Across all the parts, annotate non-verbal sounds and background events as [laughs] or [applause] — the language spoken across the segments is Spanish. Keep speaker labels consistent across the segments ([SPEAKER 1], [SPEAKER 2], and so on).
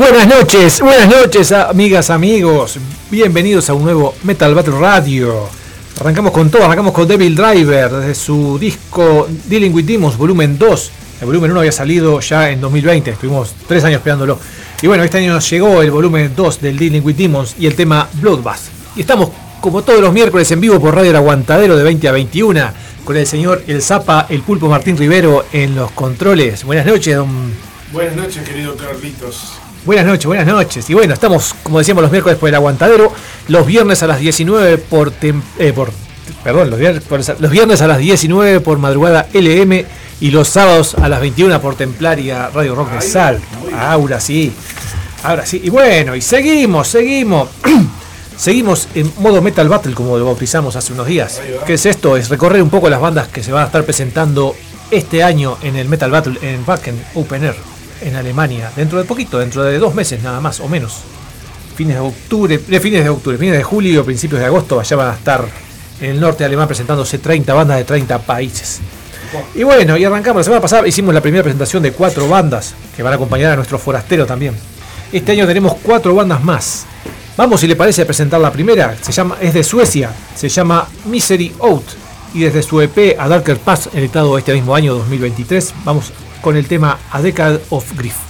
[SPEAKER 1] Buenas noches, buenas noches amigas, amigos. Bienvenidos a un nuevo Metal Battle Radio. Arrancamos con todo, arrancamos con Devil Driver, desde su disco Dealing with Demons, volumen 2. El volumen 1 había salido ya en 2020, estuvimos tres años esperándolo. Y bueno, este año nos llegó el volumen 2 del Dealing with Demons y el tema Bloodbath. Y estamos como todos los miércoles en vivo por Radio El Aguantadero de 20 a 21, con el señor El Zapa, el Pulpo Martín Rivero en los controles. Buenas noches, don...
[SPEAKER 2] Buenas noches, querido Carlitos.
[SPEAKER 1] Buenas noches, buenas noches. Y bueno, estamos, como decíamos, los miércoles por el aguantadero, los viernes a las 19 por, eh, por perdón, los viernes, los viernes a las 19 por madrugada LM y los sábados a las 21 por Templaria Radio Rock de Salto. Ahora sí, ahora sí. Y bueno, y seguimos, seguimos. [clears throat] Seguimos en modo Metal Battle, como lo bautizamos hace unos días. ¿Qué es esto? Es recorrer un poco las bandas que se van a estar presentando este año en el Metal Battle en Wacken Open Air en Alemania, dentro de poquito, dentro de dos meses nada más o menos. Fines de octubre, de fines de octubre, fines de julio, principios de agosto, allá van a estar en el norte alemán presentándose 30 bandas de 30 países.
[SPEAKER 3] Y bueno, y arrancamos. La semana pasada hicimos la primera presentación de cuatro bandas que van a acompañar a nuestro forastero también. Este año tenemos cuatro bandas más. Vamos, si le parece, a presentar la primera. Se llama, es de Suecia, se llama Misery Out. Y desde su EP A Darker Pass, editado este mismo año 2023, vamos con el tema A Decade of Grief.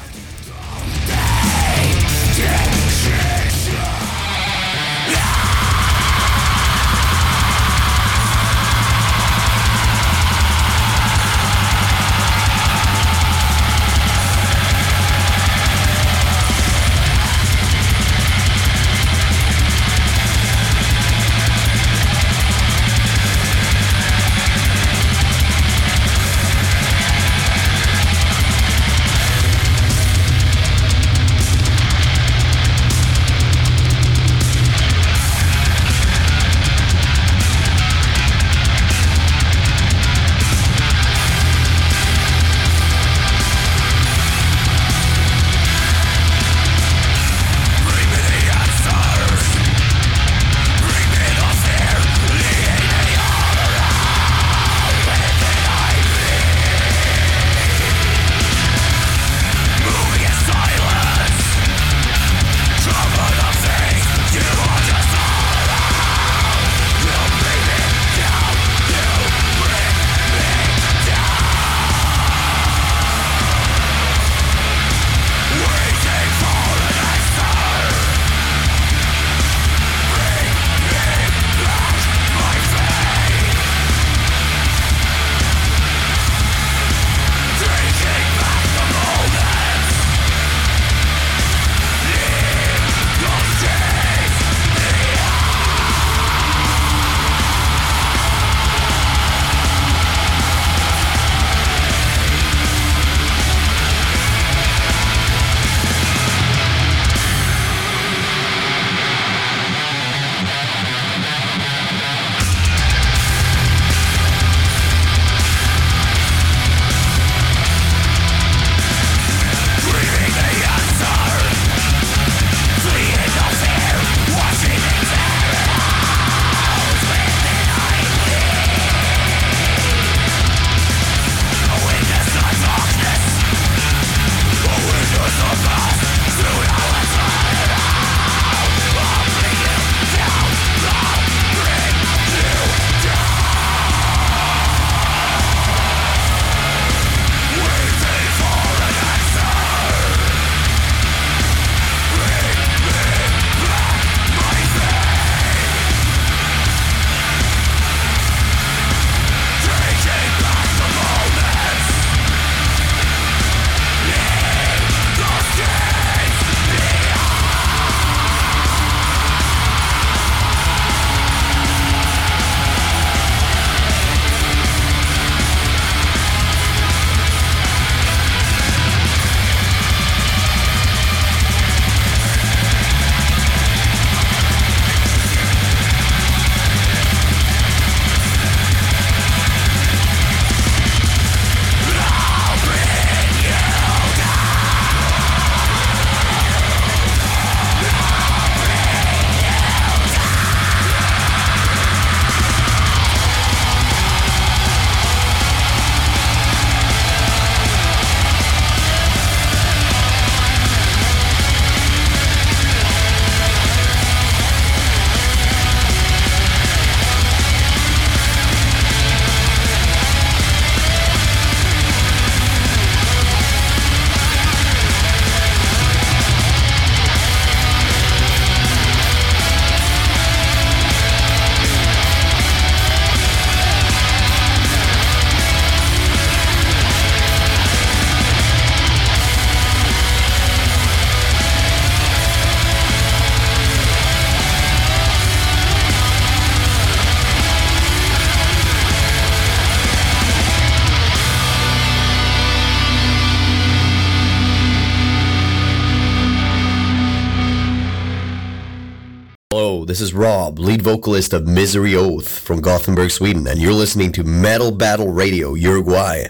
[SPEAKER 4] Rob, lead vocalist of Misery Oath from Gothenburg, Sweden, and you're listening to Metal Battle Radio Uruguay.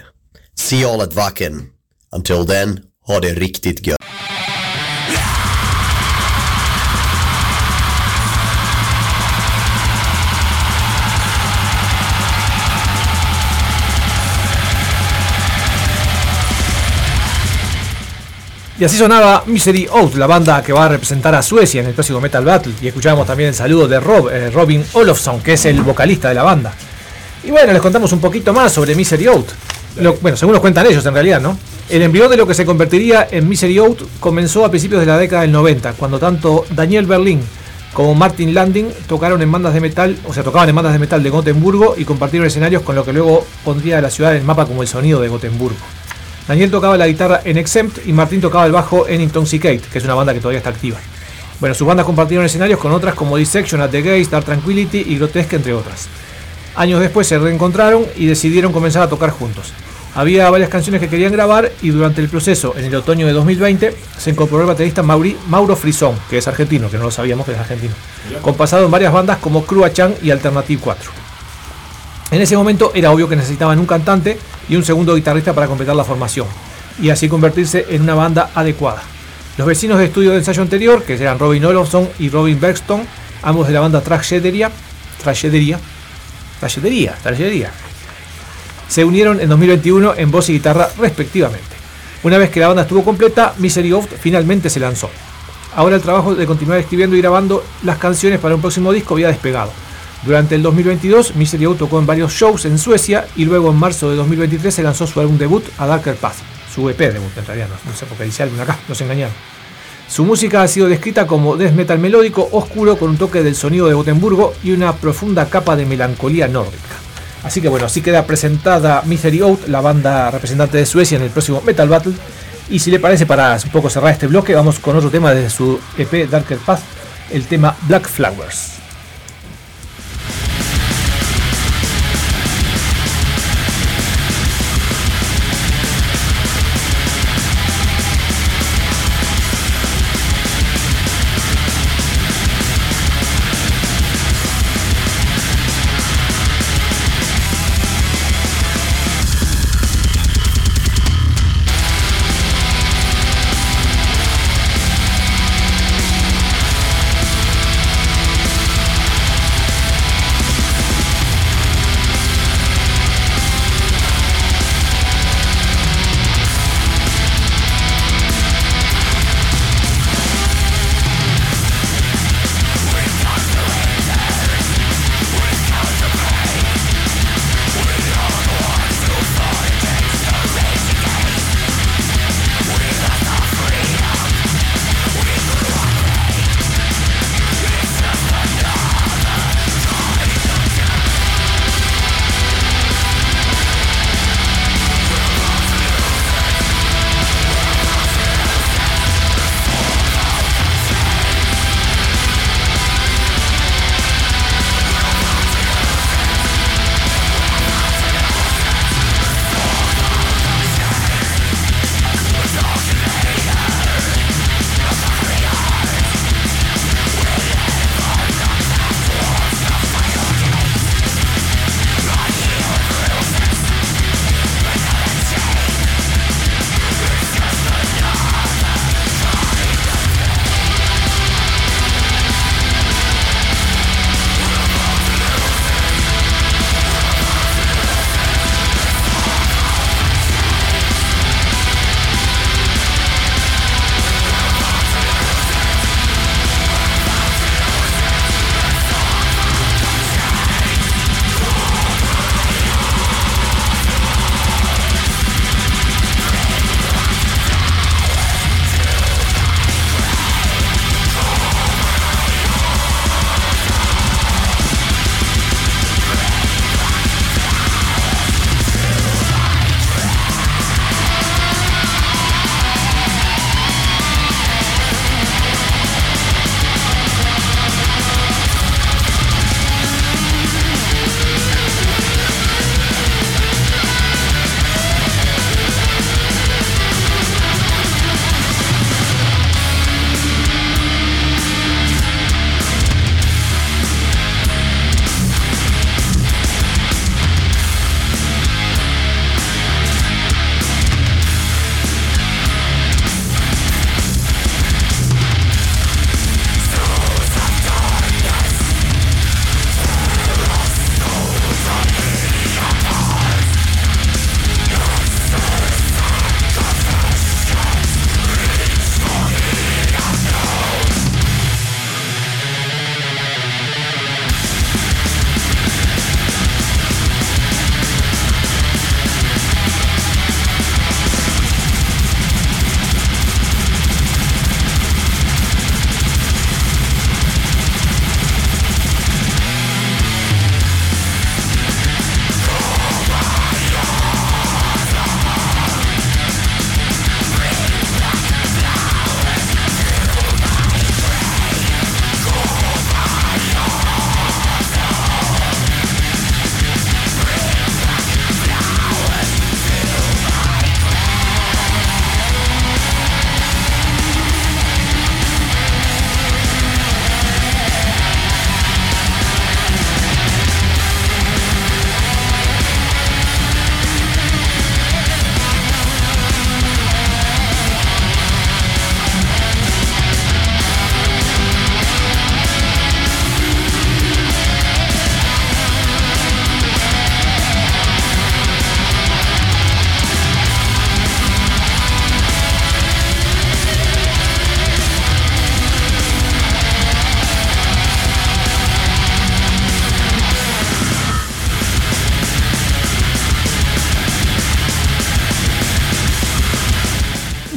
[SPEAKER 4] See y'all at Wacken. Until then, ha det riktigt gött.
[SPEAKER 1] Y así sonaba Misery Out, la banda que va a representar a Suecia en el próximo Metal Battle. Y escuchábamos también el saludo de Rob, eh, Robin Olofsson, que es el vocalista de la banda. Y bueno, les contamos un poquito más sobre Misery Out. bueno, según nos cuentan ellos en realidad, ¿no? El embrión de lo que se convertiría en Misery Out comenzó a principios de la década del 90, cuando tanto Daniel Berlin como Martin Landing tocaron en bandas de metal, o sea, tocaban en bandas de metal de Gotemburgo y compartieron escenarios con lo que luego pondría la ciudad en el mapa como el sonido de Gotemburgo. Daniel tocaba la guitarra en Exempt y Martín tocaba el bajo en Intoxicate, que es una banda que todavía está activa. Bueno, sus bandas compartieron escenarios con otras como Dissection, At the Gates, Dark Tranquility y Grotesque, entre otras. Años después se reencontraron y decidieron comenzar a tocar juntos. Había varias canciones que querían grabar y durante el proceso, en el otoño de 2020, se incorporó el baterista Mauro Frisón, que es argentino, que no lo sabíamos que es argentino, con pasado en varias bandas como Crua Chan y Alternative 4. En ese momento era obvio que necesitaban un cantante y un segundo guitarrista para completar la formación, y así convertirse en una banda adecuada. Los vecinos de estudio de ensayo anterior, que eran Robin Olofsson y Robin Bergstone, ambos de la banda Tragederia, se unieron en 2021 en voz y guitarra respectivamente. Una vez que la banda estuvo completa, Misery of finalmente se lanzó. Ahora el trabajo de continuar escribiendo y grabando las canciones para un próximo disco había despegado. Durante el 2022, Misery Out tocó en varios shows en Suecia y luego en marzo de 2023 se lanzó su álbum debut A Darker Path, su EP debut en realidad, no, sé por qué dice álbum acá, nos engañaron. Su música ha sido descrita como death metal melódico, oscuro, con un toque del sonido de Gotemburgo y una profunda capa de melancolía nórdica. Así que bueno, así queda presentada Misery Out, la banda representante de Suecia en el próximo Metal Battle. Y si le parece, para un poco cerrar este bloque, vamos con otro tema de su EP Darker Path, el tema Black Flowers.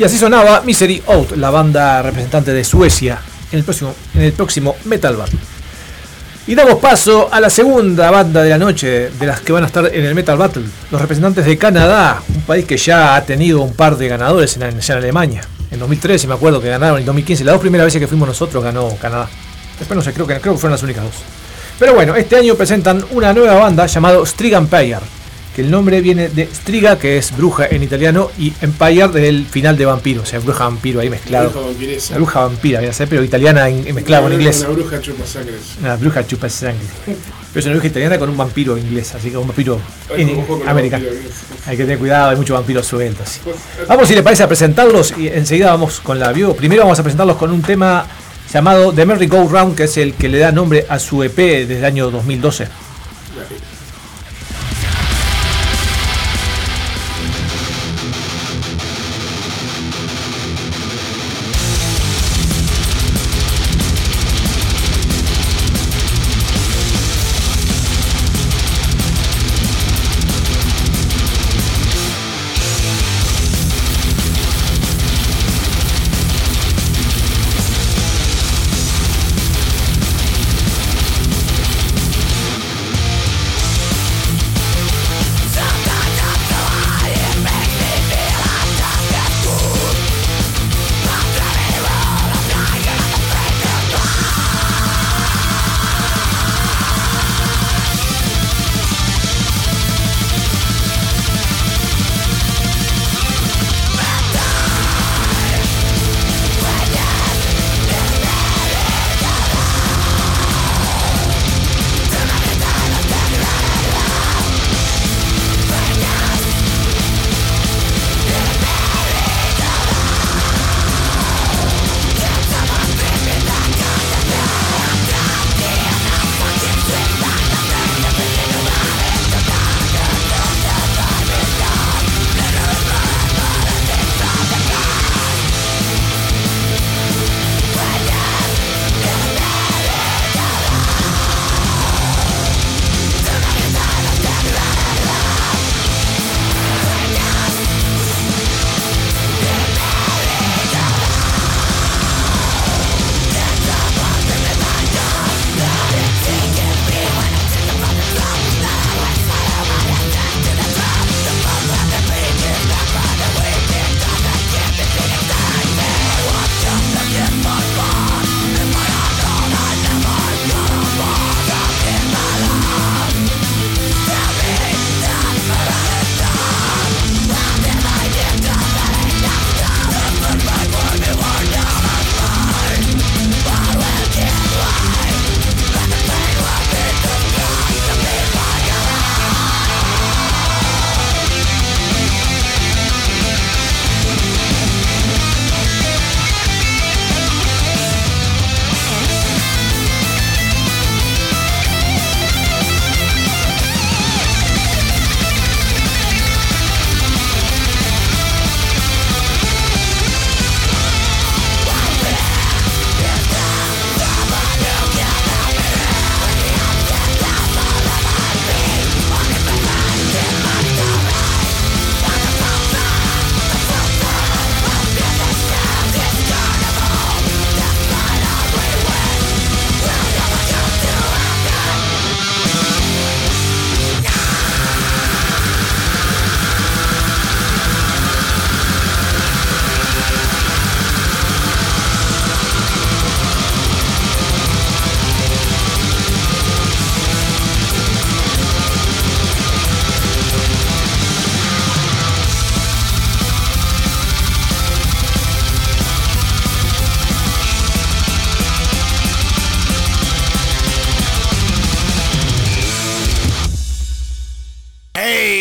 [SPEAKER 5] Así sonaba Misery Out, la banda representante de Suecia, en el próximo, en el próximo Metal Battle. Y damos paso a la segunda banda de la noche, de las que van a estar en el Metal Battle, los representantes de Canadá, un país que ya ha tenido un par de ganadores en, Alemania. En 2013 me acuerdo que ganaron, en 2015, las dos primeras veces que fuimos nosotros ganó Canadá. Después no sé, creo que, creo que fueron las únicas dos. Pero bueno, este año presentan una nueva banda llamada Striga Empire, que el nombre viene de Striga, que es bruja en italiano, y Empire del final de vampiro, o sea, bruja vampiro ahí mezclado.
[SPEAKER 2] Bruja vampiresa.
[SPEAKER 5] La bruja vampira, viene a ser, pero italiana en, mezclada con
[SPEAKER 2] Una-
[SPEAKER 5] inglés.
[SPEAKER 2] Una bruja chupa sangre.
[SPEAKER 5] Una bruja chupa sangre. Pero es una bruja italiana con un vampiro inglés, así que un vampiro en- americano.
[SPEAKER 2] vampiros.
[SPEAKER 5] Hay que tener cuidado, hay muchos vampiros sueltos. Vamos, si le parece, a presentarlos y enseguida vamos con la view. Primero vamos a presentarlos con un tema llamado The Merry Go Round, que es el que le da nombre a su EP desde el año 2012.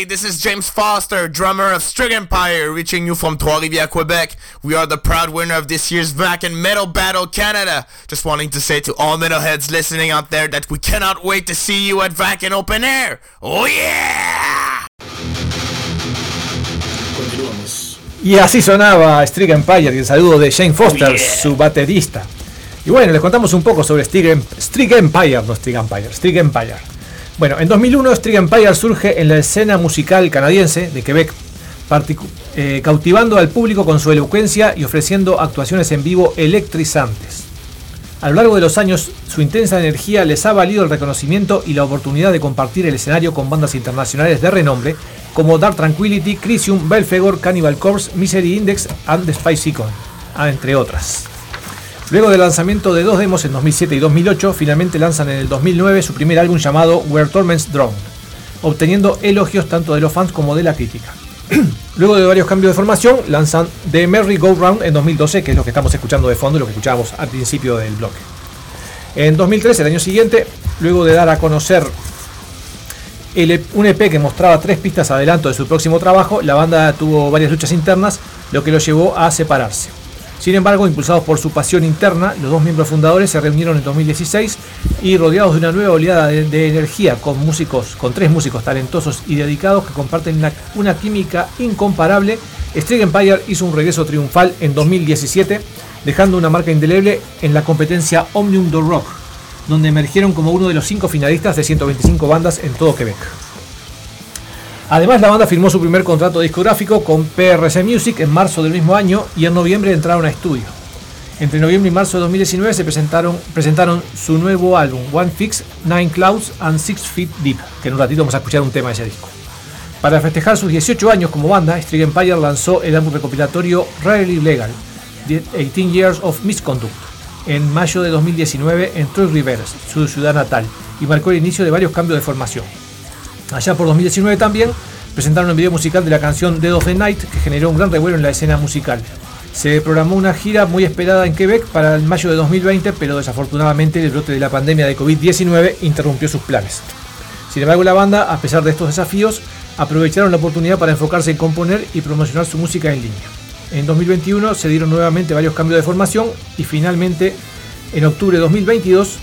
[SPEAKER 6] Hey, this is James Foster, drummer of Strig Empire, reaching you from Trois-Rivières, Quebec. We are the proud winner of this year's Vacan Metal Battle Canada. Just wanting to say to all metalheads listening out there that we cannot wait to see you at Vacan Open Air. Oh yeah!
[SPEAKER 2] Continuamos.
[SPEAKER 5] Y así sonaba Strig Empire y el saludo de Shane Foster, su baterista. Y bueno, les contamos un poco sobre Strig, Em- Empire, no Strig Empire, Strig Empire. Bueno, en 2001 Strig Empire surge en la escena musical canadiense de Quebec,
[SPEAKER 1] eh, cautivando al público con su elocuencia y ofreciendo actuaciones en vivo electrizantes. A lo largo de los años, su intensa energía les ha valido el reconocimiento y la oportunidad de compartir el escenario con bandas internacionales de renombre como Dark Tranquility, Crisium, Belfegor, Cannibal Corpse, Misery Index and The Spice Icon, ah, entre otras. Luego del lanzamiento de dos demos en 2007 y 2008, finalmente lanzan en el 2009 su primer álbum llamado Where Torments Drone, obteniendo elogios tanto de los fans como de la crítica. [clears throat] Luego de varios cambios de formación, lanzan The Merry Go Round en 2012, que es lo que estamos escuchando de fondo, lo que escuchábamos al principio del bloque. En 2013, el año siguiente, luego de dar a conocer e un EP que mostraba tres pistas adelanto de su próximo trabajo, la banda tuvo varias luchas internas, lo que lo llevó a separarse. Sin embargo, impulsados por su pasión interna, los dos miembros fundadores se reunieron en 2016 y rodeados de una nueva oleada de, energía con músicos, con tres músicos talentosos y dedicados que comparten una, química incomparable, Street Empire hizo un regreso triunfal en 2017, dejando una marca indeleble en la competencia Omnium do Rock, donde emergieron como uno de los cinco finalistas de 125 bandas en todo Quebec. Además, la banda firmó su primer contrato discográfico con PRC Music en marzo del mismo año y en noviembre entraron a estudio. Entre noviembre y marzo de 2019 se presentaron, presentaron su nuevo álbum, One Fix, Nine Clouds and Six Feet Deep, que en un ratito vamos a escuchar un tema de ese disco. Para festejar sus 18 años como banda, Street Empire lanzó el álbum recopilatorio Rarely Legal, 18 Years of Misconduct, en mayo de 2019 en Rivers, su ciudad natal, y marcó el inicio de varios cambios de formación. Allá por 2019 también presentaron un video musical de la canción Dead of the Night que generó un gran revuelo en la escena musical. Se programó una gira muy esperada en Quebec para el mayo de 2020, pero desafortunadamente el brote de la pandemia de COVID-19 interrumpió sus planes. Sin embargo, la banda, a pesar de estos desafíos, aprovecharon la oportunidad para enfocarse en componer y promocionar su música en línea. En 2021 se dieron nuevamente varios cambios de formación y finalmente, en octubre de 2022,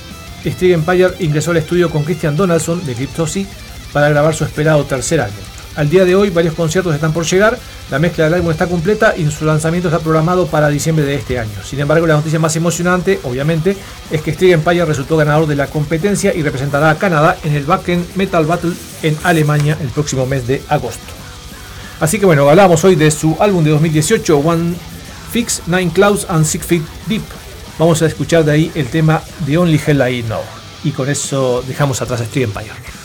[SPEAKER 1] Street Empire ingresó al estudio con Christian Donaldson de Cryptosy para grabar su esperado tercer álbum. Al día de hoy varios conciertos están por llegar, la mezcla del álbum está completa y su lanzamiento está programado para diciembre de este año. Sin embargo, la noticia más emocionante, obviamente, es que Street Empire resultó ganador de la competencia y representará a Canadá en el Backend Metal Battle en Alemania el próximo mes de agosto. Así que bueno, hablamos hoy de su álbum de 2018, One Fix, Nine Clouds and Six Feet Deep. Vamos a escuchar de ahí el tema The Only Hell I Know. Y con eso dejamos atrás a Street Empire.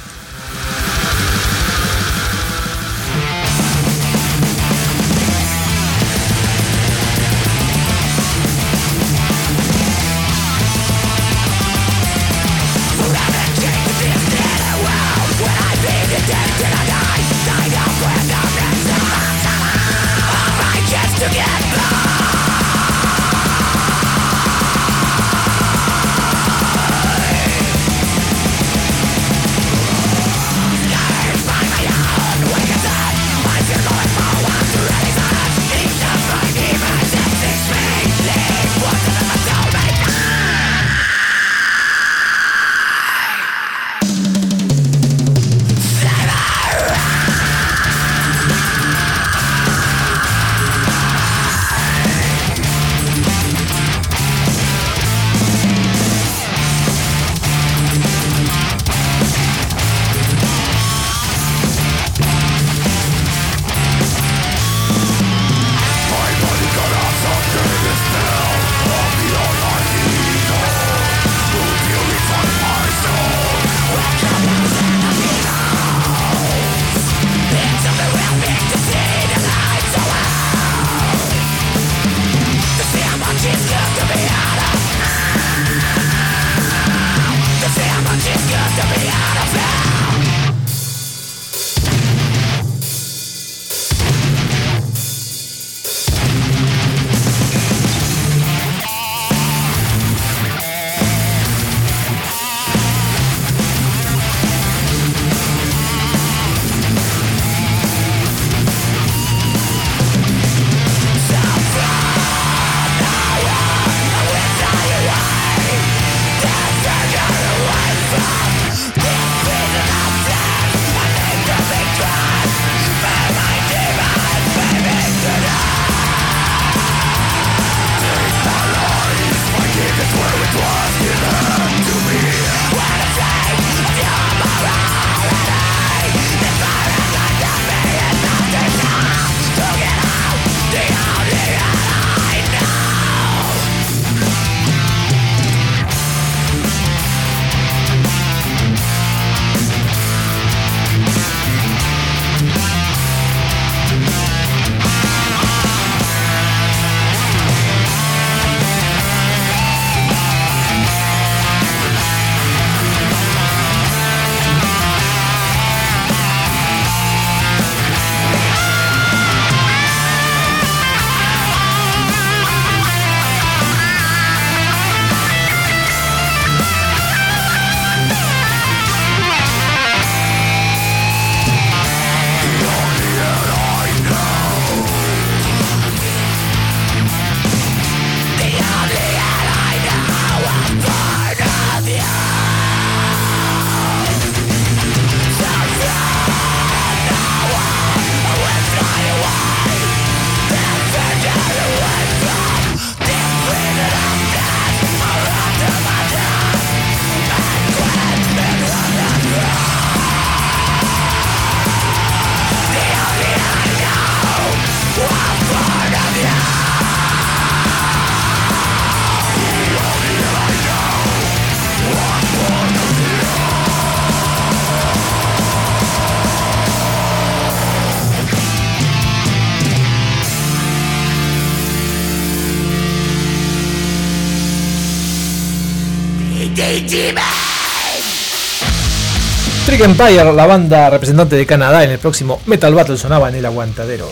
[SPEAKER 1] Empire, la banda representante de Canadá en el próximo Metal Battle sonaba en el aguantadero.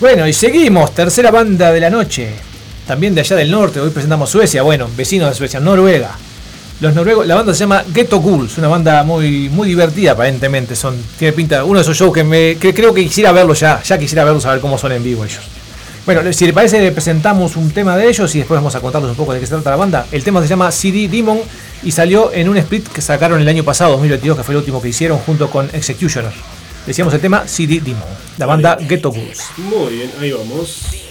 [SPEAKER 1] Bueno, y seguimos, tercera banda de la noche. También de allá del norte, hoy presentamos Suecia, bueno, vecino de Suecia, Noruega. Los noruegos, la banda se llama Ghetto Ghouls, una banda muy, muy divertida aparentemente. Son, tiene pinta, uno de esos shows que, me, que creo que quisiera verlos ya, ya quisiera verlos a ver cómo son en vivo ellos. Bueno, si le parece, presentamos un tema de ellos y después vamos a contarles un poco de qué se trata la banda. El tema se llama CD Demon y salió en un split que sacaron el año pasado, 2022, que fue el último que hicieron junto con Executioner. Decíamos el tema CD Demon, la banda Ghetto Ghouls.
[SPEAKER 5] Muy bien, ahí vamos.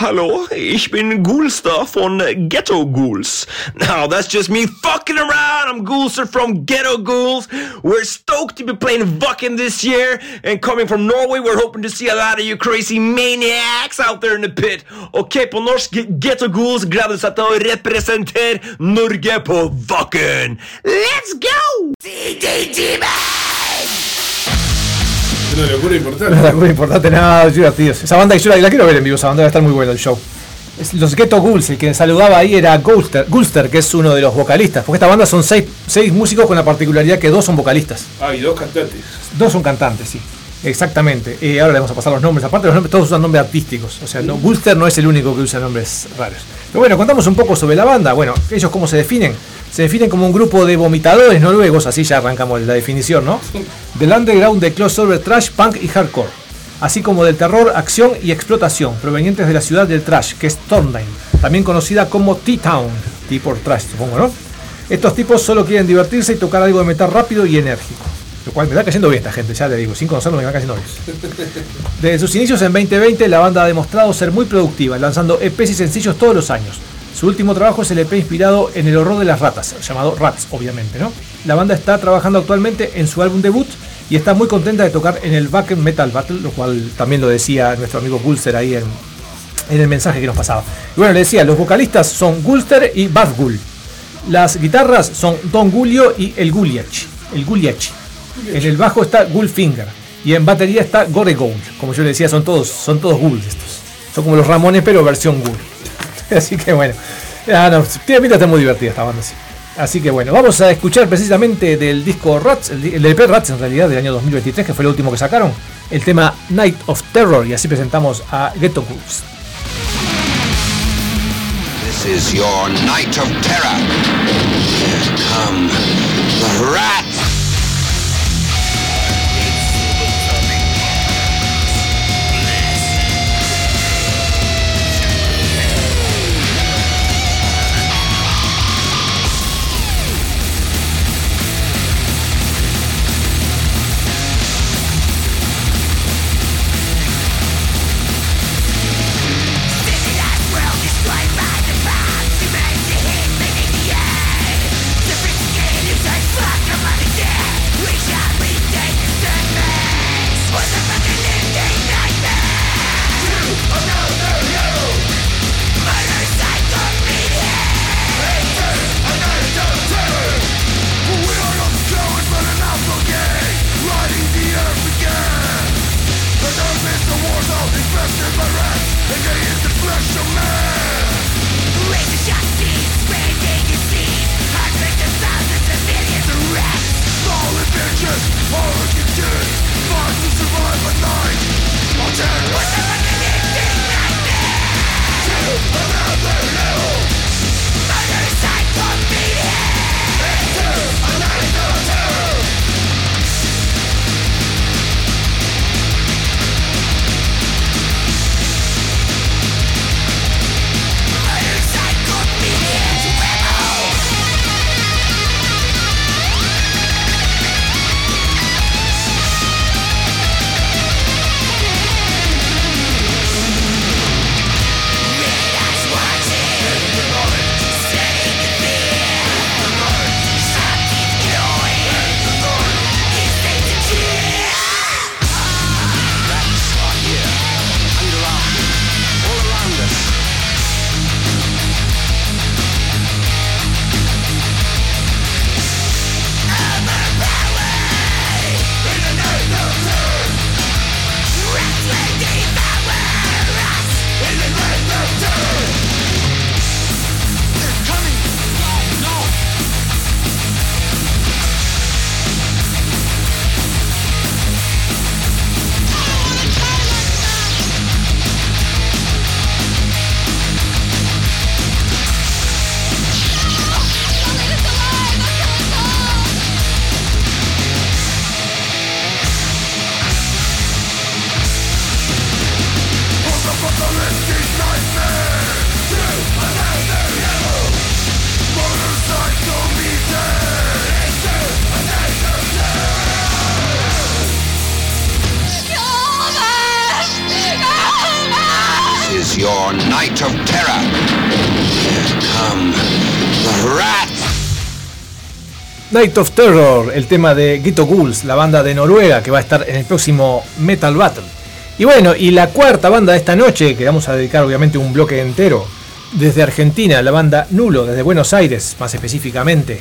[SPEAKER 3] Hallo, ich bin Ghoulster von Ghetto Ghouls. Now, that's just me fucking around. I'm Ghoulster from Ghetto Ghouls. We're stoked to be playing Vuckin this year. And coming from Norway, we're hoping to see a lot of you crazy maniacs out there in the pit. Ok, på norsk, Ghetto Ghouls gleder seg til å representere Norge på Vuckin. Let's go!
[SPEAKER 5] Una [laughs] locura importante.
[SPEAKER 1] Nada importante, nada divertidos. Esa banda que yo la, la quiero ver en vivo, esa banda va a estar muy buena el show. Es- Los Ghetto Ghouls, el que saludaba ahí era Gulster, Gulster, que es uno de los vocalistas. Porque esta banda son seis, seis músicos con la particularidad que dos son vocalistas.
[SPEAKER 5] Ah, y dos cantantes.
[SPEAKER 1] Dos son cantantes, sí. Exactamente. Eh, ahora le vamos a pasar los nombres. Aparte, los nombres todos usan nombres artísticos. O sea, no, Gulster no es el único que usa nombres raros. Pero bueno, contamos un poco sobre la banda. Bueno, ellos cómo se definen. Se definen como un grupo de vomitadores noruegos, así ya arrancamos la definición, ¿no? Del underground de crossover trash, punk y hardcore. Así como del terror, acción y explotación, provenientes de la ciudad del trash, que es Trondheim, también conocida como T-Town, T por trash, supongo, ¿no? Estos tipos solo quieren divertirse y tocar algo de metal rápido y enérgico. Lo cual me está cayendo bien esta gente, ya le digo, sin conocerlo me va cayendo bien. Desde sus inicios en 2020, la banda ha demostrado ser muy productiva, lanzando EPs y sencillos todos los años. Su último trabajo es el EP inspirado en el horror de las ratas, llamado Rats, obviamente, ¿no? La banda está trabajando actualmente en su álbum debut y está muy contenta de tocar en el Back Metal Battle, lo cual también lo decía nuestro amigo Pulser ahí en, en el mensaje que nos pasaba. Y bueno, le decía, los vocalistas son Gulster y Badgul. Las guitarras son Don Gulio y el Guliach. El Guliach. En el bajo está Gulfinger. Y en batería está Gore Gold. Como yo le decía, son todos, son todos Ghouls estos. Son como los Ramones, pero versión Ghoul. [laughs] Así que bueno. Ah, no, estar muy divertida esta banda, sí. Así que bueno, vamos a escuchar precisamente del disco Rats, el, EP Rats en realidad del año 2023, que fue el último que sacaron, el tema Night of Terror, y así presentamos a Ghetto Ghouls.
[SPEAKER 5] This is your night of terror. Here come the rats. Night of Terror,
[SPEAKER 1] el tema de Ghetto Ghouls, la banda de Noruega que va a estar en el próximo Metal Battle. Y bueno, y la cuarta banda de esta noche, que vamos a dedicar obviamente un bloque entero, desde Argentina, la banda Nulo, desde Buenos Aires más específicamente.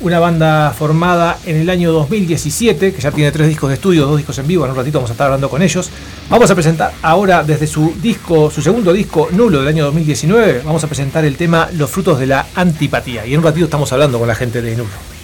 [SPEAKER 1] Una banda formada en el año 2017, que ya tiene tres discos de estudio, dos discos en vivo, en un ratito vamos a estar hablando con ellos. Vamos a presentar ahora desde su disco, su segundo disco Nulo del año 2019, vamos a presentar el tema Los frutos de la antipatía. Y en un ratito estamos hablando con la gente de Nulo.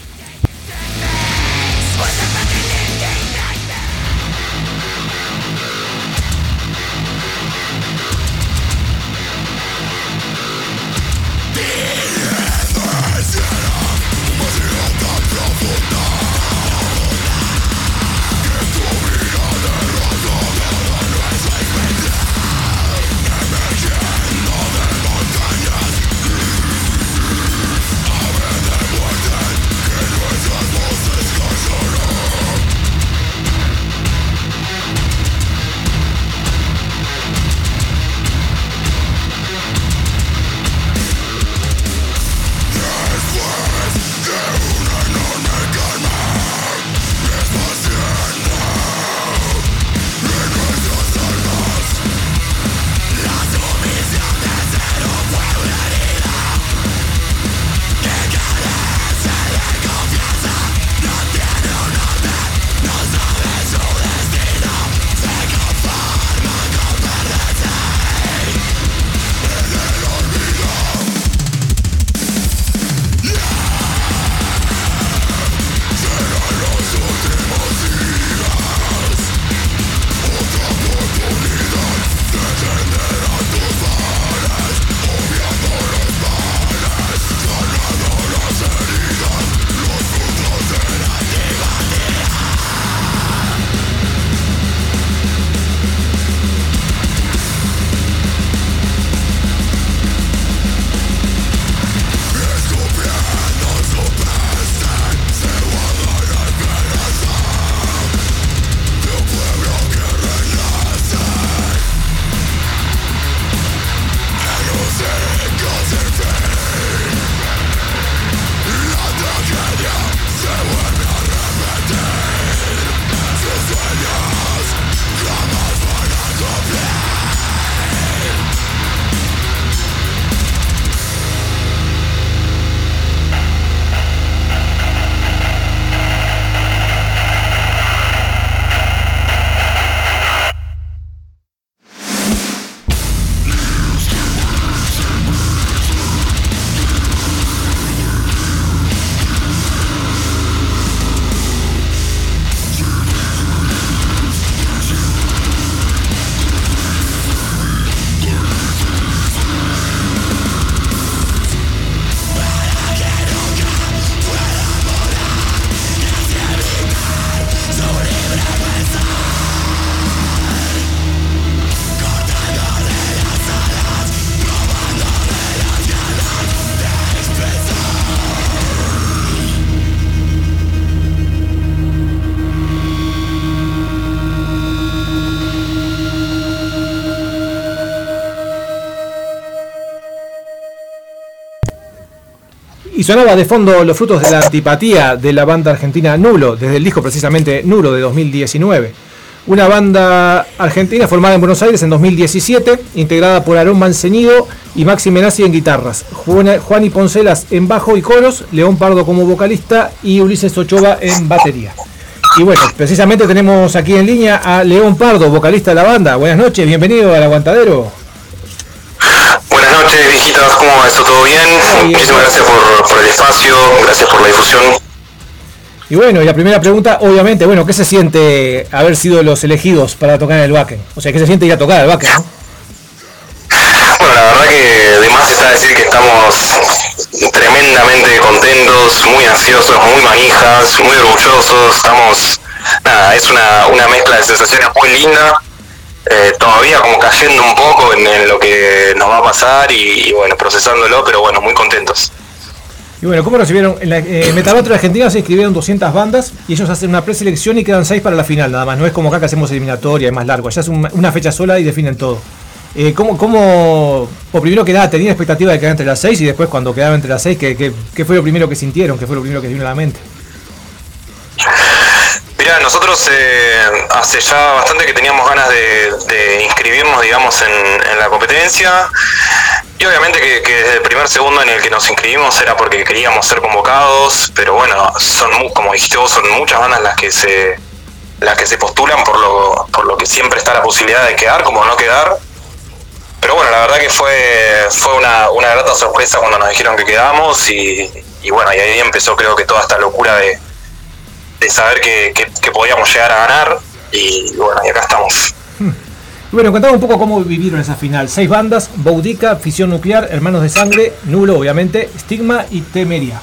[SPEAKER 1] Y sonaba de fondo los frutos de la antipatía de la banda argentina Nulo, desde el disco precisamente Nulo de 2019. Una banda argentina formada en Buenos Aires en 2017, integrada por Aarón Manceñido y Maxi Menazzi en guitarras, Juan y Poncelas en bajo y coros, León Pardo como vocalista y Ulises Ochoa en batería. Y bueno, precisamente tenemos aquí en línea a León Pardo, vocalista de la banda. Buenas noches, bienvenido al Aguantadero.
[SPEAKER 7] ¿Cómo va? ¿Esto todo bien?
[SPEAKER 1] bien.
[SPEAKER 7] Muchísimas gracias por, por el espacio, gracias por la difusión.
[SPEAKER 1] Y bueno, y la primera pregunta, obviamente, bueno, ¿qué se siente haber sido los elegidos para tocar en el Wacken? O sea, ¿qué se siente ir a tocar al Wacken, no?
[SPEAKER 7] Bueno, la verdad que de más está decir que estamos tremendamente contentos, muy ansiosos, muy manijas, muy orgullosos. Estamos, nada, es una, una mezcla de sensaciones muy linda. Eh, todavía como cayendo un poco en, lo que nos va a pasar y, bueno, procesándolo, pero bueno, muy contentos.
[SPEAKER 1] Y bueno, ¿cómo recibieron? En la eh, Argentina se inscribieron 200 bandas y ellos hacen una preselección y quedan 6 para la final, nada más. No es como acá que hacemos eliminatoria, es más largo. Allá es un- una fecha sola y definen todo. Eh, ¿cómo, ¿Cómo, por primero que nada, tenían expectativa de quedar entre las 6 y después cuando quedaban entre las 6, ¿qué, qué, qué fue lo primero que sintieron? ¿Qué fue lo primero que vino a la mente?
[SPEAKER 7] Mira, nosotros eh, hace ya bastante que teníamos ganas de, de inscribirnos, digamos, en, la competencia. Y obviamente que, que desde el primer segundo en el que nos inscribimos era porque queríamos ser convocados, pero bueno, son como dijiste vos, son muchas bandas las que se las que se postulan por lo, por lo que siempre está la posibilidad de quedar como no quedar. Pero bueno, la verdad que fue, fue una, una grata sorpresa cuando nos dijeron que quedamos y, y bueno, y ahí empezó creo que toda esta locura de, de saber que, que- podíamos llegar a ganar y bueno, y acá estamos.
[SPEAKER 1] Y bueno, contame un poco cómo vivieron esa final. Seis bandas, Boudica, Fisión Nuclear, Hermanos de Sangre, Nulo, obviamente, Stigma y Temeria.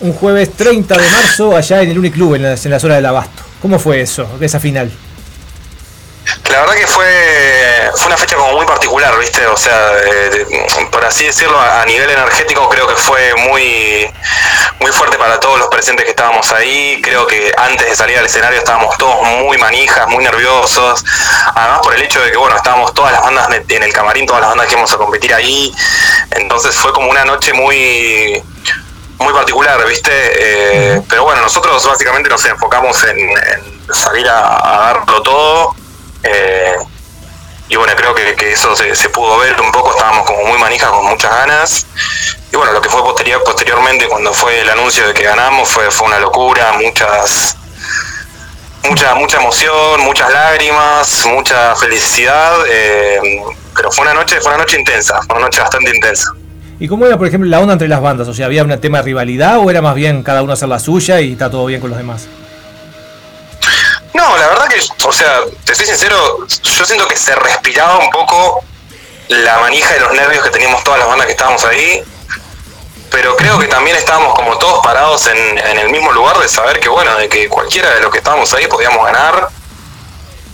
[SPEAKER 1] Un jueves 30 de marzo allá en el Uniclub, en las, en las horas del Abasto. ¿Cómo fue eso, esa final?
[SPEAKER 7] La verdad que fue, fue una fecha como muy particular, ¿viste? O sea, eh, por así decirlo, a, a nivel energético creo que fue muy, muy fuerte para todos los presentes que estábamos ahí. Creo que antes de salir al escenario estábamos todos muy manijas, muy nerviosos. Además por el hecho de que, bueno, estábamos todas las bandas en el camarín, todas las bandas que íbamos a competir ahí. Entonces fue como una noche muy muy particular, ¿viste? Eh, Pero bueno, nosotros básicamente nos enfocamos en, en salir a, a darlo todo. Eh, y bueno, creo que, eso se, se pudo ver un poco, estábamos como muy manijas, con muchas ganas. Y bueno, lo que fue posterior, posteriormente, cuando fue el anuncio de que ganamos, fue, fue una locura, muchas mucha mucha emoción, muchas lágrimas, mucha felicidad, eh, pero fue una noche, fue una noche intensa, fue una noche bastante intensa.
[SPEAKER 1] ¿Y cómo era, por ejemplo, la onda entre las bandas? O sea, ¿había un tema de rivalidad o era más bien cada uno hacer la suya y está todo bien con los demás?
[SPEAKER 7] No, la verdad que, o sea, te soy sincero, yo siento que se respiraba un poco la manija y los nervios que teníamos todas las bandas que estábamos ahí, pero creo que también estábamos como todos parados en, en el mismo lugar de saber que, bueno, de que cualquiera de los que estábamos ahí podíamos ganar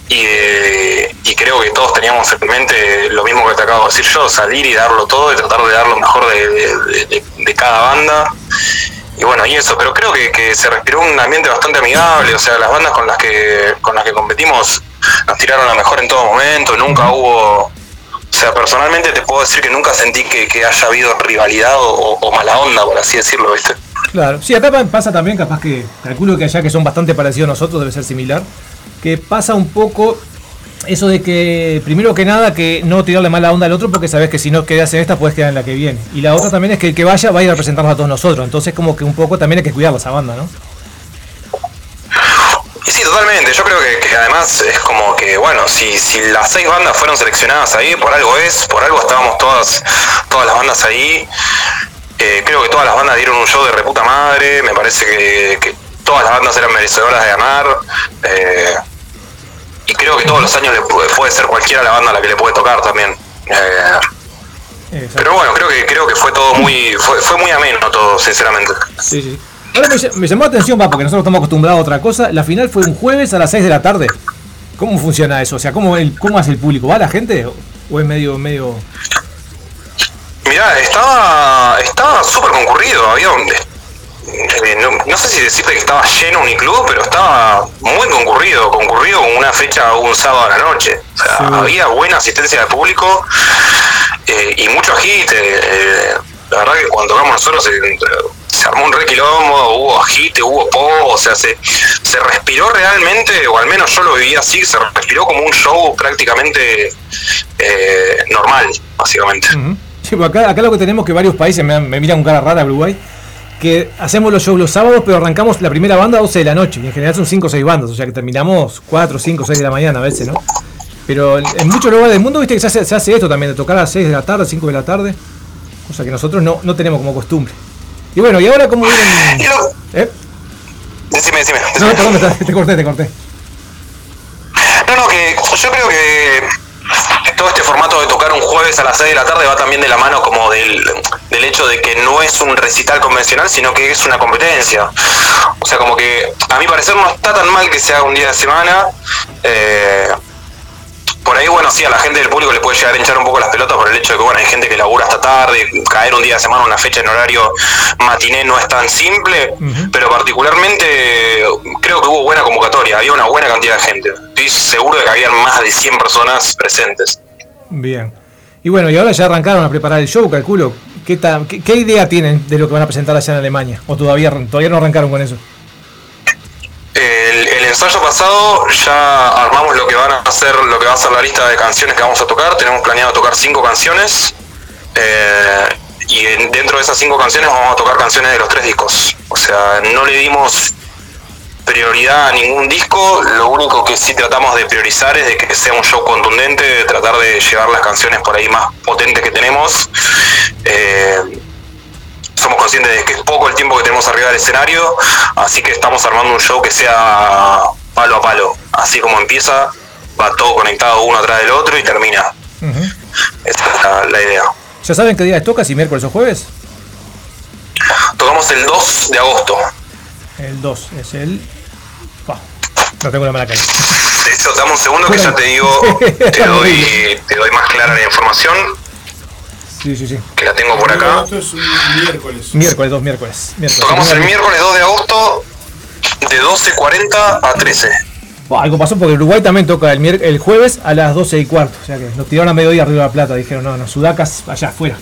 [SPEAKER 7] y, de- y creo que todos teníamos en mente lo mismo que te acabo de decir yo, salir y darlo todo y tratar de dar lo mejor de, de- de- de cada banda. Y bueno, y eso, pero creo que, que se respiró un ambiente bastante amigable, o sea, las bandas con las que con las que competimos nos tiraron la mejor en todo momento, nunca hubo, o sea, personalmente te puedo decir que nunca sentí que, que haya habido rivalidad o, o mala onda, por así decirlo, ¿viste?
[SPEAKER 1] Claro, sí, acá pa- pasa también, capaz que calculo que allá que son bastante parecidos a nosotros, debe ser similar, que pasa un poco eso de que, primero que nada, que no tirarle mala onda al otro porque sabes que si no quedas en esta, puedes quedar en la que viene. Y la otra también es que el que vaya va a ir a representarnos a todos nosotros, entonces como que un poco también hay que cuidar a esa banda, ¿no?
[SPEAKER 7] Sí, totalmente. Yo creo que, además es como que, bueno, si, si las seis bandas fueron seleccionadas ahí, por algo es, por algo estábamos todas, todas las bandas ahí. Eh, creo que todas las bandas dieron un show de reputa madre. Me parece que, que todas las bandas eran merecedoras de ganar. Eh, y creo que todos los años le puede, puede ser cualquiera la banda a la que le puede tocar también. Eh, pero bueno, creo que creo que fue todo muy fue, fue muy ameno todo, sinceramente.
[SPEAKER 1] Sí, sí. Ahora me, ll- me llamó la atención, va, porque nosotros estamos acostumbrados a otra cosa. La final fue un jueves a las 6 de la tarde. ¿Cómo funciona eso? O sea, ¿cómo, el, cómo hace el público? ¿Va la gente? ¿O o es medio, medio...
[SPEAKER 7] Mirá, estaba estaba súper concurrido, había un, eh, no, no sé si decirte que estaba lleno Uniclub, pero estaba muy concurrido, concurrido con una fecha un sábado a la noche. O sea, había buena asistencia de público eh, y mucho agite. eh, la verdad que cuando tocamos nosotros se armó un requilombo, hubo agite, hubo po, o sea, se, se respiró realmente, o al menos yo lo viví así, se respiró como un show prácticamente eh, normal, básicamente.
[SPEAKER 1] Sí, pues acá, acá lo que tenemos que varios países me, me miran con cara rara Uruguay, que hacemos los shows los sábados, pero arrancamos la primera banda a 12 de la noche, y en general son 5 o 6 bandas, o sea que terminamos 4, 5, 6 de la mañana a veces, ¿no? Pero en muchos lugares del mundo, viste que se hace, se hace esto también, de tocar a las 6 de la tarde, 5 de la tarde, cosa que nosotros no, no tenemos como costumbre. Y bueno, y ahora cómo vienen... ¿Eh?
[SPEAKER 7] Decime, decime.
[SPEAKER 1] No, perdón, te corté, te corté.
[SPEAKER 7] No, no, que yo creo que todo este formato de tocar un jueves a las 6 de la tarde va también de la mano como del, del hecho de que no es un recital convencional, sino que es una competencia. O sea, como que a mi parecer no está tan mal que se haga un día de semana. Eh, por ahí, bueno, sí, a la gente del público le puede llegar a hinchar un poco las pelotas por el hecho de que, bueno, hay gente que labura hasta tarde, caer un día de semana, una fecha en horario matiné no es tan simple, pero particularmente creo que hubo buena convocatoria, había una buena cantidad de gente. Estoy seguro de que habían más de 100 personas presentes.
[SPEAKER 1] Bien. Y bueno, y ahora ya arrancaron a preparar el show, calculo. ¿Qué, qué, idea tienen de lo que van a presentar allá en Alemania? ¿O todavía, todavía no arrancaron con eso?
[SPEAKER 7] El, ensayo pasado ya armamos lo que van a hacer, lo que va a ser la lista de canciones que vamos a tocar. Tenemos planeado tocar cinco canciones. eh, y en- dentro de esas cinco canciones vamos a tocar canciones de los tres discos. O sea, no le dimos prioridad a ningún disco. Lo único que sí tratamos de priorizar es de que sea un show contundente, de tratar de llevar las canciones por ahí más potentes que tenemos. Eh, somos conscientes de que es poco el tiempo que tenemos arriba del escenario, así que estamos armando un show que sea palo a palo. Así como empieza, va todo conectado uno atrás del otro y termina. Esa es la, la idea.
[SPEAKER 1] ¿Ya saben qué día les toca? ¿Si miércoles o jueves?
[SPEAKER 7] Tocamos el 2 de agosto.
[SPEAKER 1] El 2 es el. No tengo la mala cara.
[SPEAKER 7] De hecho, dame un segundo que ya te digo, te doy, [laughs] te doy más clara la información,
[SPEAKER 1] Sí, sí, sí.
[SPEAKER 7] que la tengo por acá.
[SPEAKER 2] Esto es un miércoles.
[SPEAKER 1] Miércoles, dos miércoles. miércoles.
[SPEAKER 7] Tocamos el miércoles 2 de agosto de 12.40 a 13.
[SPEAKER 1] Buah, algo pasó porque Uruguay también toca el, el jueves a las 12 y cuarto. O sea que nos tiraron a mediodía arriba de la plata. Dijeron, no, no, sudacas allá afuera.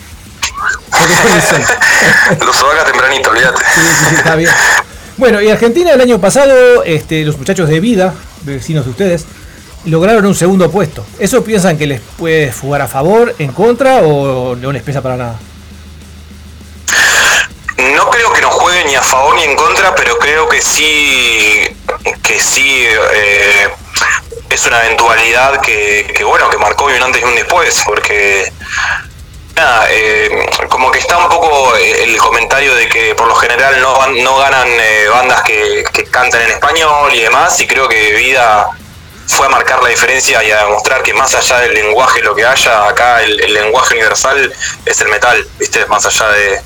[SPEAKER 1] [laughs]
[SPEAKER 7] Los sudacas tempranito, olvídate.
[SPEAKER 1] Sí, sí, sí, está bien. Bueno, y Argentina el año pasado, este, los muchachos de vida, vecinos de ustedes, lograron un segundo puesto. ¿Eso piensan que les puede jugar a favor, en contra o no les pesa para nada?
[SPEAKER 7] No creo que nos juegue ni a favor ni en contra, pero creo que sí, que sí eh, es una eventualidad que, bueno, que marcó un antes y un después, porque nada, eh, como que está un poco el comentario de que por lo general no, no ganan eh, bandas que, que cantan en español y demás, y creo que Vida fue a marcar la diferencia y a demostrar que más allá del lenguaje, lo que haya, acá el, el lenguaje universal es el metal, ¿viste? Más allá de,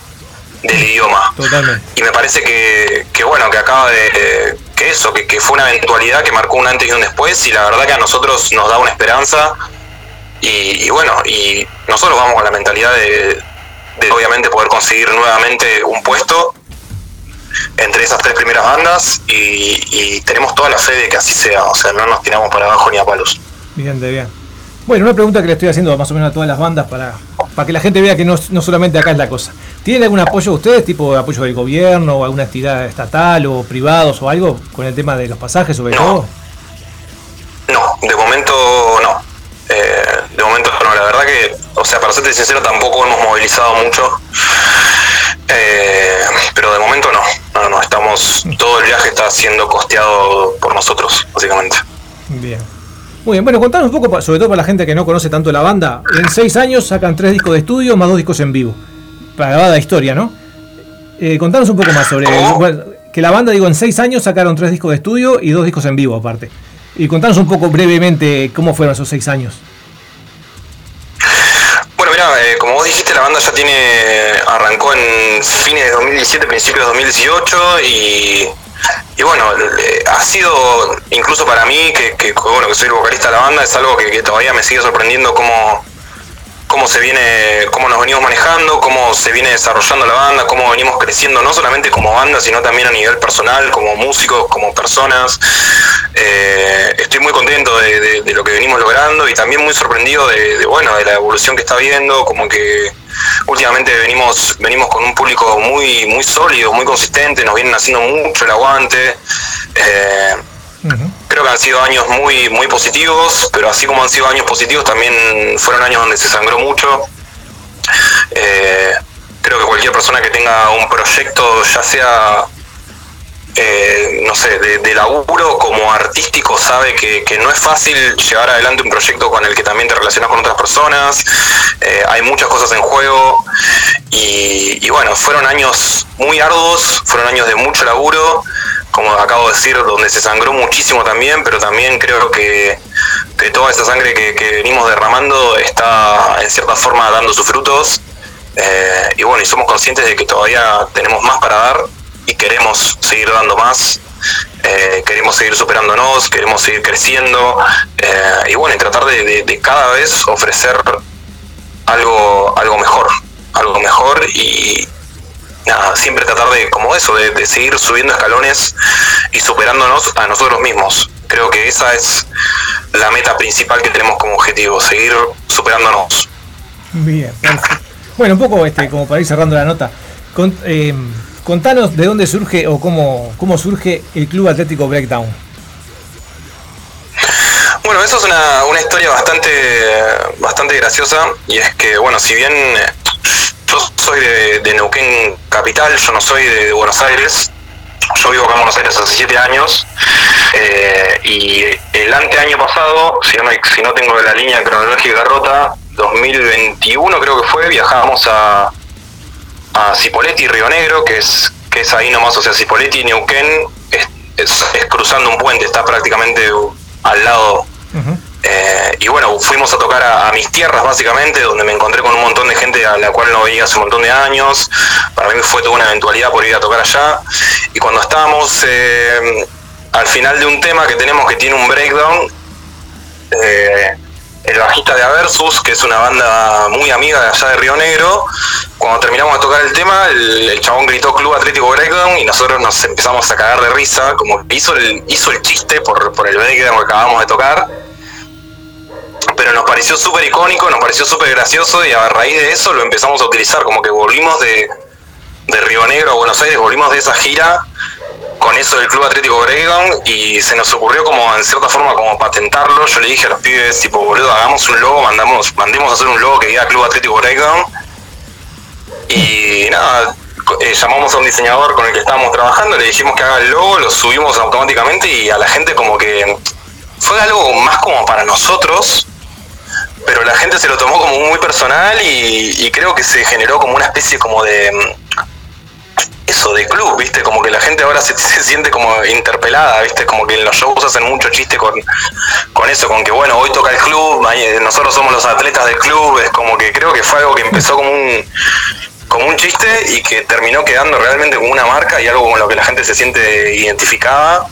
[SPEAKER 7] del idioma.
[SPEAKER 1] Totalmente.
[SPEAKER 7] Y me parece que, que bueno, que acaba de. que eso, que, que fue una eventualidad que marcó un antes y un después, y la verdad que a nosotros nos da una esperanza. Y, y bueno, y nosotros vamos con la mentalidad de, de obviamente poder conseguir nuevamente un puesto entre esas tres primeras bandas y, y tenemos toda la fe de que así sea, o sea, no nos tiramos para abajo ni a palos.
[SPEAKER 1] Bien, de bien. Bueno, una pregunta que le estoy haciendo más o menos a todas las bandas para, para que la gente vea que no, no solamente acá es la cosa. ¿Tienen algún apoyo ustedes, tipo de apoyo del gobierno o alguna entidad estatal o privados o algo con el tema de los pasajes sobre todo?
[SPEAKER 7] No, de momento no. Eh, de momento no, la verdad que, o sea, para serte sincero, tampoco hemos movilizado mucho. Eh, pero de momento no. No, no, estamos. Todo el viaje está siendo costeado por nosotros, básicamente.
[SPEAKER 1] Bien. Muy bien, bueno, contanos un poco, sobre todo para la gente que no conoce tanto la banda. En seis años sacan tres discos de estudio más dos discos en vivo. Para la historia, ¿no? Eh, contanos un poco más sobre. que la banda, digo, en seis años sacaron tres discos de estudio y dos discos en vivo aparte. Y contanos un poco brevemente cómo fueron esos seis años.
[SPEAKER 7] Banda ya tiene. arrancó en fines de 2017, principios de 2018 y. Y bueno, ha sido, incluso para mí, que, que, bueno, que soy vocalista de la banda, es algo que, todavía me sigue sorprendiendo cómo, cómo se viene, cómo nos venimos manejando, cómo se viene desarrollando la banda, cómo venimos creciendo, no solamente como banda, sino también a nivel personal, como músicos, como personas. Eh, estoy muy contento de lo que venimos logrando y también muy sorprendido de, de, bueno, de la evolución que está viendo, como que últimamente venimos venimos con un público muy muy sólido, muy consistente, nos vienen haciendo mucho el aguante. Eh, Creo que han sido años muy muy positivos, pero así como han sido años positivos, también fueron años donde se sangró mucho. Eh, creo que cualquier persona que tenga un proyecto, ya sea eh, no sé, de, laburo como artístico sabe que, que, no es fácil llevar adelante un proyecto con el que también te relacionas con otras personas, eh, hay muchas cosas en juego y, bueno, fueron años muy arduos, fueron años de mucho laburo, como acabo de decir, donde se sangró muchísimo también, pero también creo que, que toda esa sangre que, que, venimos derramando está en cierta forma dando sus frutos. Eh, y bueno, y somos conscientes de que todavía tenemos más para dar y queremos seguir dando más, eh, queremos seguir superándonos, queremos seguir creciendo eh, y bueno, y tratar de, cada vez ofrecer algo, algo mejor, algo mejor y nada, siempre tratar de, como eso, de, de seguir subiendo escalones y superándonos a nosotros mismos. Creo que esa es la meta principal que tenemos como objetivo, seguir superándonos.
[SPEAKER 1] Bien, perfecto. Bueno, un poco este, como para ir cerrando la nota. Con, eh, Contanos de dónde surge o cómo, cómo surge el Club Atlético Breakdown.
[SPEAKER 7] Bueno, eso es una, una historia bastante, bastante graciosa y es que, bueno, si bien yo soy de, de Neuquén Capital, yo no soy de, Buenos Aires, yo vivo acá en Buenos Aires hace siete años eh, y el anteaño pasado, si no, si no tengo la línea cronológica rota, 2021 creo que fue, viajamos a, a Cipolletti y Río Negro, que es, que es ahí nomás, o sea, Cipolletti y Neuquén es, es, es cruzando un puente, está prácticamente al lado. Uh -huh. eh, y bueno, fuimos a tocar a, a, mis tierras básicamente, donde me encontré con un montón de gente a la cual no veía hace un montón de años. Para mí fue toda una eventualidad por ir a tocar allá. Y cuando estábamos eh, al final de un tema que tenemos que tiene un breakdown, eh, el bajista de Aversus, que es una banda muy amiga de allá de Río Negro. Cuando terminamos de tocar el tema, el, chabón gritó Club Atlético Breakdown y nosotros nos empezamos a cagar de risa, como hizo el, hizo el chiste por, por el breakdown que acabamos de tocar. Pero nos pareció súper icónico, nos pareció súper gracioso y a raíz de eso lo empezamos a utilizar, como que volvimos de, de Río Negro a Buenos Aires, volvimos de esa gira con eso del Club Atlético Breakdown y se nos ocurrió como en cierta forma como patentarlo. Yo le dije a los pibes, tipo, boludo, hagamos un logo, mandamos, mandemos a hacer un logo que diga Club Atlético Breakdown. Y nada, eh, llamamos a un diseñador con el que estábamos trabajando, le dijimos que haga el logo, lo subimos automáticamente y a la gente como que fue algo más como para nosotros, pero la gente se lo tomó como muy personal y, y creo que se generó como una especie como de eso de club, ¿viste? Como que la gente ahora se, [laughs] se, siente como interpelada, ¿viste? Como que en los shows hacen mucho chiste con, con eso, con que bueno, hoy toca el club, nosotros somos los atletas del club, es como que creo que fue algo que empezó como un como un chiste y que terminó quedando realmente como una marca y algo con lo que la gente se siente identificada.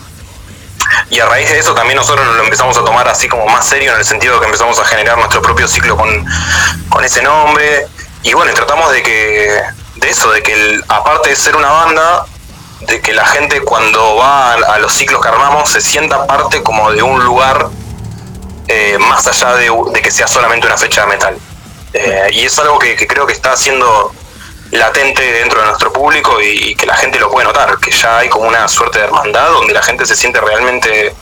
[SPEAKER 7] Y a raíz de eso también nosotros lo empezamos a tomar así como más serio en el sentido de que empezamos a generar nuestro propio ciclo con, con ese nombre. Y bueno, tratamos de que de eso, de que aparte de ser una banda, de que la gente cuando va a, los ciclos que armamos se sienta parte como de un lugar eh, más allá de, que sea solamente una fecha de metal. Eh, y es algo que, creo que está haciendo latente dentro de nuestro público y, y, que la gente lo puede notar, que ya hay como una suerte de hermandad donde la gente se siente realmente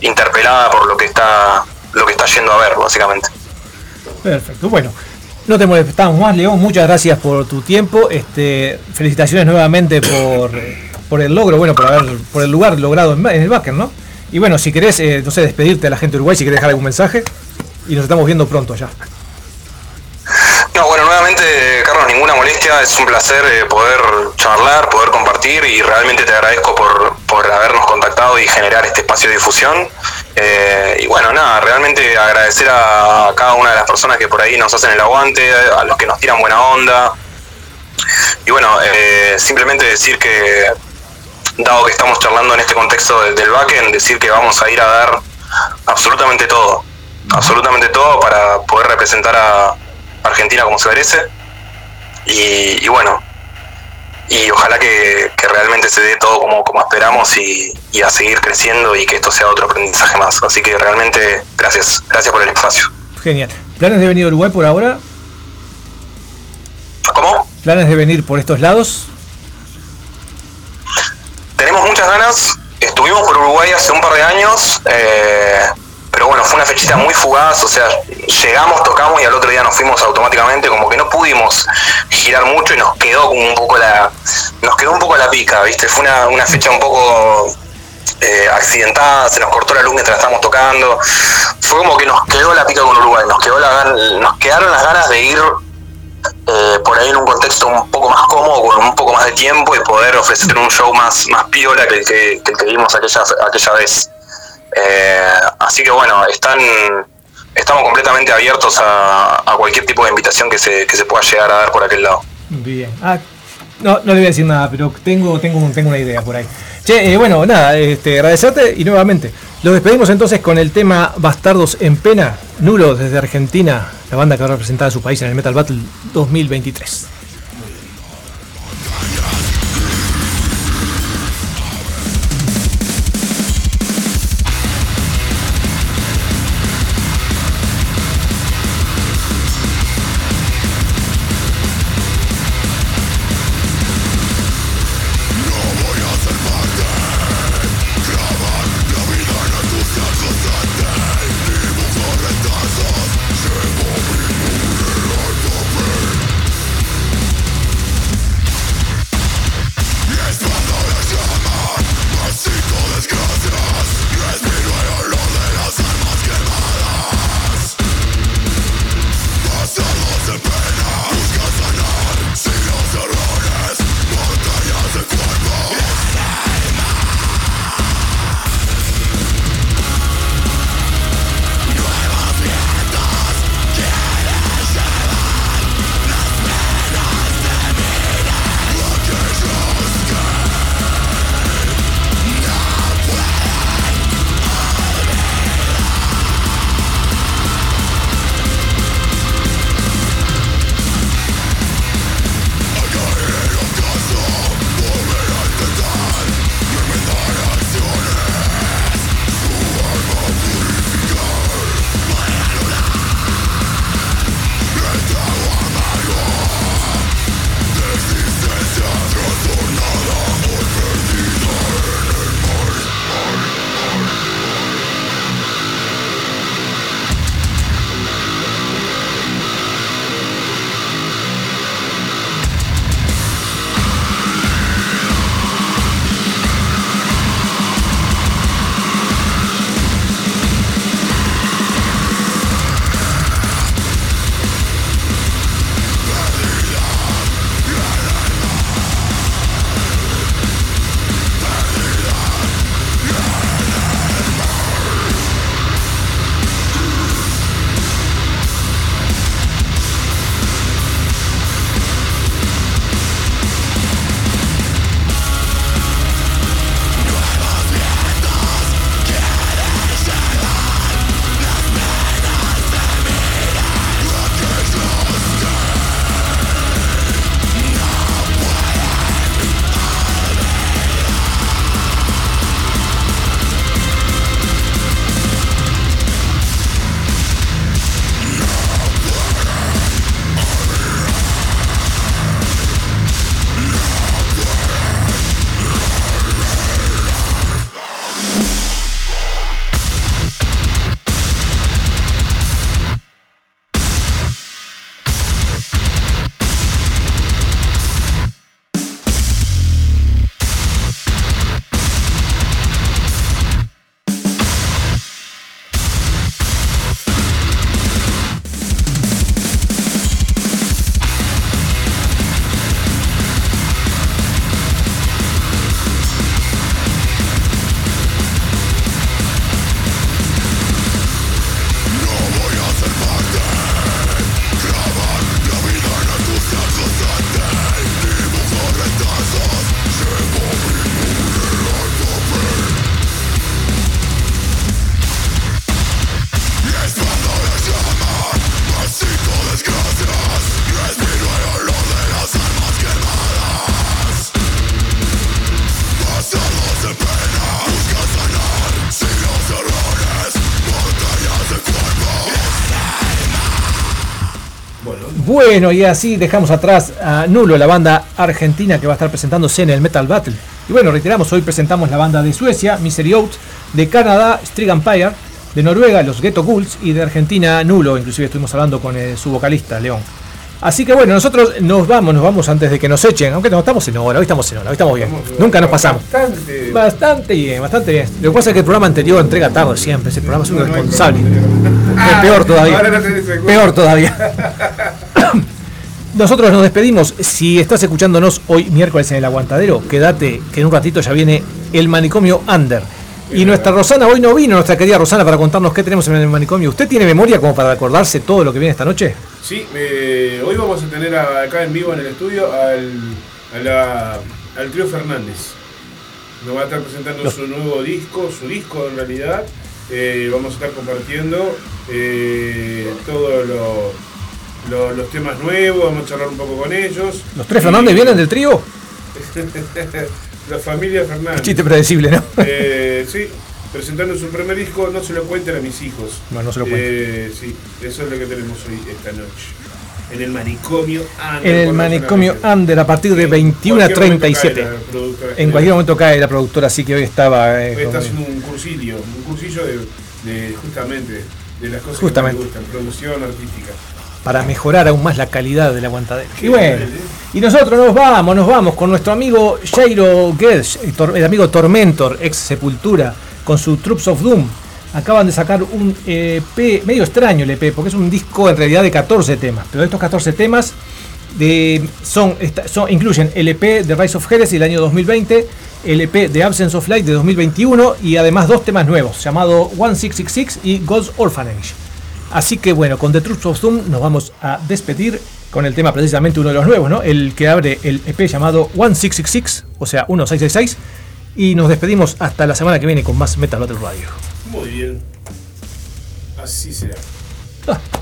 [SPEAKER 7] interpelada por lo que está lo que está yendo a ver, básicamente.
[SPEAKER 1] Perfecto, bueno. No te molestamos más, León. Muchas gracias por tu tiempo. Este, felicitaciones nuevamente por, el logro, bueno, por haber, por el lugar logrado en, el Backer, ¿no? Y bueno, si querés, eh, no sé, despedirte a la gente de Uruguay, si querés dejar algún mensaje. Y nos estamos viendo pronto allá.
[SPEAKER 7] No, bueno, nuevamente, Carlos, ninguna molestia. Es un placer eh, poder charlar, poder compartir y realmente te agradezco por habernos contactado y generar este espacio de difusión. Eh, y bueno, nada, realmente agradecer a, a, cada una de las personas que por ahí nos hacen el aguante, a los que nos tiran buena onda. Y bueno, eh, simplemente decir que, dado que estamos charlando en este contexto del, del backend, decir que vamos a ir a dar absolutamente todo, absolutamente todo para poder representar a Argentina como se merece. Y, y bueno, y ojalá que, que, realmente se dé todo como, como esperamos y, y, a seguir creciendo y que esto sea otro aprendizaje más. Así que realmente gracias, gracias por el espacio.
[SPEAKER 1] Genial. ¿Planes de venir a Uruguay por ahora? ¿Planes de venir por estos lados?
[SPEAKER 7] Tenemos muchas ganas. Estuvimos por Uruguay hace un par de años, eh, pero bueno, fue una fechita muy fugaz. O sea, llegamos, tocamos y al otro día nos fuimos automáticamente. Como que no pudimos girar mucho y nos quedó como un poco la, nos quedó un poco la pica, ¿viste? Fue una, una fecha un poco eh, accidentada, se nos cortó la luz mientras estábamos tocando. Fue como que nos quedó la pica con Uruguay, nos quedó la nos quedaron las ganas de ir eh, por ahí en un contexto un poco más cómodo, con un poco más de tiempo y poder ofrecer un show más, más piola que que, que el que vimos aquella, aquella vez. Eh, así que bueno, están estamos completamente abiertos a, cualquier tipo de invitación que se, que se pueda llegar a dar por aquel lado.
[SPEAKER 1] Bien. Ah, no, no le voy a decir nada, pero tengo, tengo, tengo una idea por ahí. Che, eh, bueno, nada, este, agradecerte y nuevamente. Los despedimos entonces con el tema Bastardos en Pena, Nulo desde Argentina, la banda que va a representar a su país en el Metal Battle 2023. Bueno, y así dejamos atrás a Nulo, la banda argentina que va a estar presentándose en el Metal Battle. Y bueno, reiteramos, hoy presentamos la banda de Suecia, Misery Oath, de Canadá, Strig Empire, de Noruega, los Ghetto Ghouls, y de Argentina, Nulo, inclusive estuvimos hablando con eh, su vocalista, León. Así que bueno, nosotros nos vamos, nos vamos antes de que nos echen, aunque no estamos en hora, hoy estamos en hora, hoy estamos bien. Nunca nos pasamos.
[SPEAKER 2] Bastante.
[SPEAKER 1] Bastante bien, bastante bien. Lo que pasa es que el programa anterior entrega tarde siempre, ese programa es un responsable. Es peor todavía.
[SPEAKER 2] Ahora no.
[SPEAKER 1] Peor todavía. [laughs] Nosotros nos despedimos. Si estás escuchándonos hoy miércoles en el aguantadero, quédate que en un ratito ya viene el manicomio Under. Y nuestra Rosana hoy no vino, nuestra querida Rosana, para contarnos qué tenemos en el manicomio. ¿Usted tiene memoria como para acordarse todo lo que viene esta noche?
[SPEAKER 2] Sí, eh, hoy vamos a tener acá en vivo en el estudio al, a la- al trío Fernández. Nos va a estar presentando su nuevo disco, su disco en realidad. Eh, vamos a estar compartiendo eh, todos lo- lo- los temas nuevos, vamos a charlar un poco con ellos.
[SPEAKER 1] ¿Los tres Fernández vienen del trío? [laughs]
[SPEAKER 2] la familia Fernández.
[SPEAKER 1] Chiste predecible, ¿no? [laughs]
[SPEAKER 2] Eh, sí, presentando su primer disco, no se lo cuenten a mis hijos.
[SPEAKER 1] No, no se lo cuenten.
[SPEAKER 2] Eh, sí, eso es lo que tenemos hoy, esta noche. En el manicomio Under,
[SPEAKER 1] En el manicomio Under a partir de 21 a
[SPEAKER 2] Cualquier momento
[SPEAKER 1] 37.
[SPEAKER 2] cae la productora.
[SPEAKER 1] En cualquier momento cae la productora, así que hoy estaba. eh,
[SPEAKER 2] Hoy está haciendo un cursillo, un cursillo de, de justamente de las cosas
[SPEAKER 1] Justamente.
[SPEAKER 2] que me gustan, producción artística.
[SPEAKER 1] Para mejorar aún más la calidad de la aguantadera. Y bueno, y nosotros nos vamos, nos vamos con nuestro amigo Jairo el, tor- el amigo Tormentor, ex Sepultura, con su Troops of Doom. Acaban de sacar un EP, medio extraño el EP, porque es un disco en realidad de 14 temas, pero estos 14 temas son, incluyen el EP de Rise of Heresy del año 2020, el EP de Absence of Light de 2021 y además dos temas nuevos, llamado 1666 y God's Orphanage. Así que bueno, con The Truth of Doom nos vamos a despedir con el tema precisamente uno de los nuevos, ¿no? El que abre el EP llamado 1666, o sea, 1666. Y nos despedimos hasta la semana que viene con más Metal Battle Radio.
[SPEAKER 2] Muy bien. Así será.
[SPEAKER 8] Just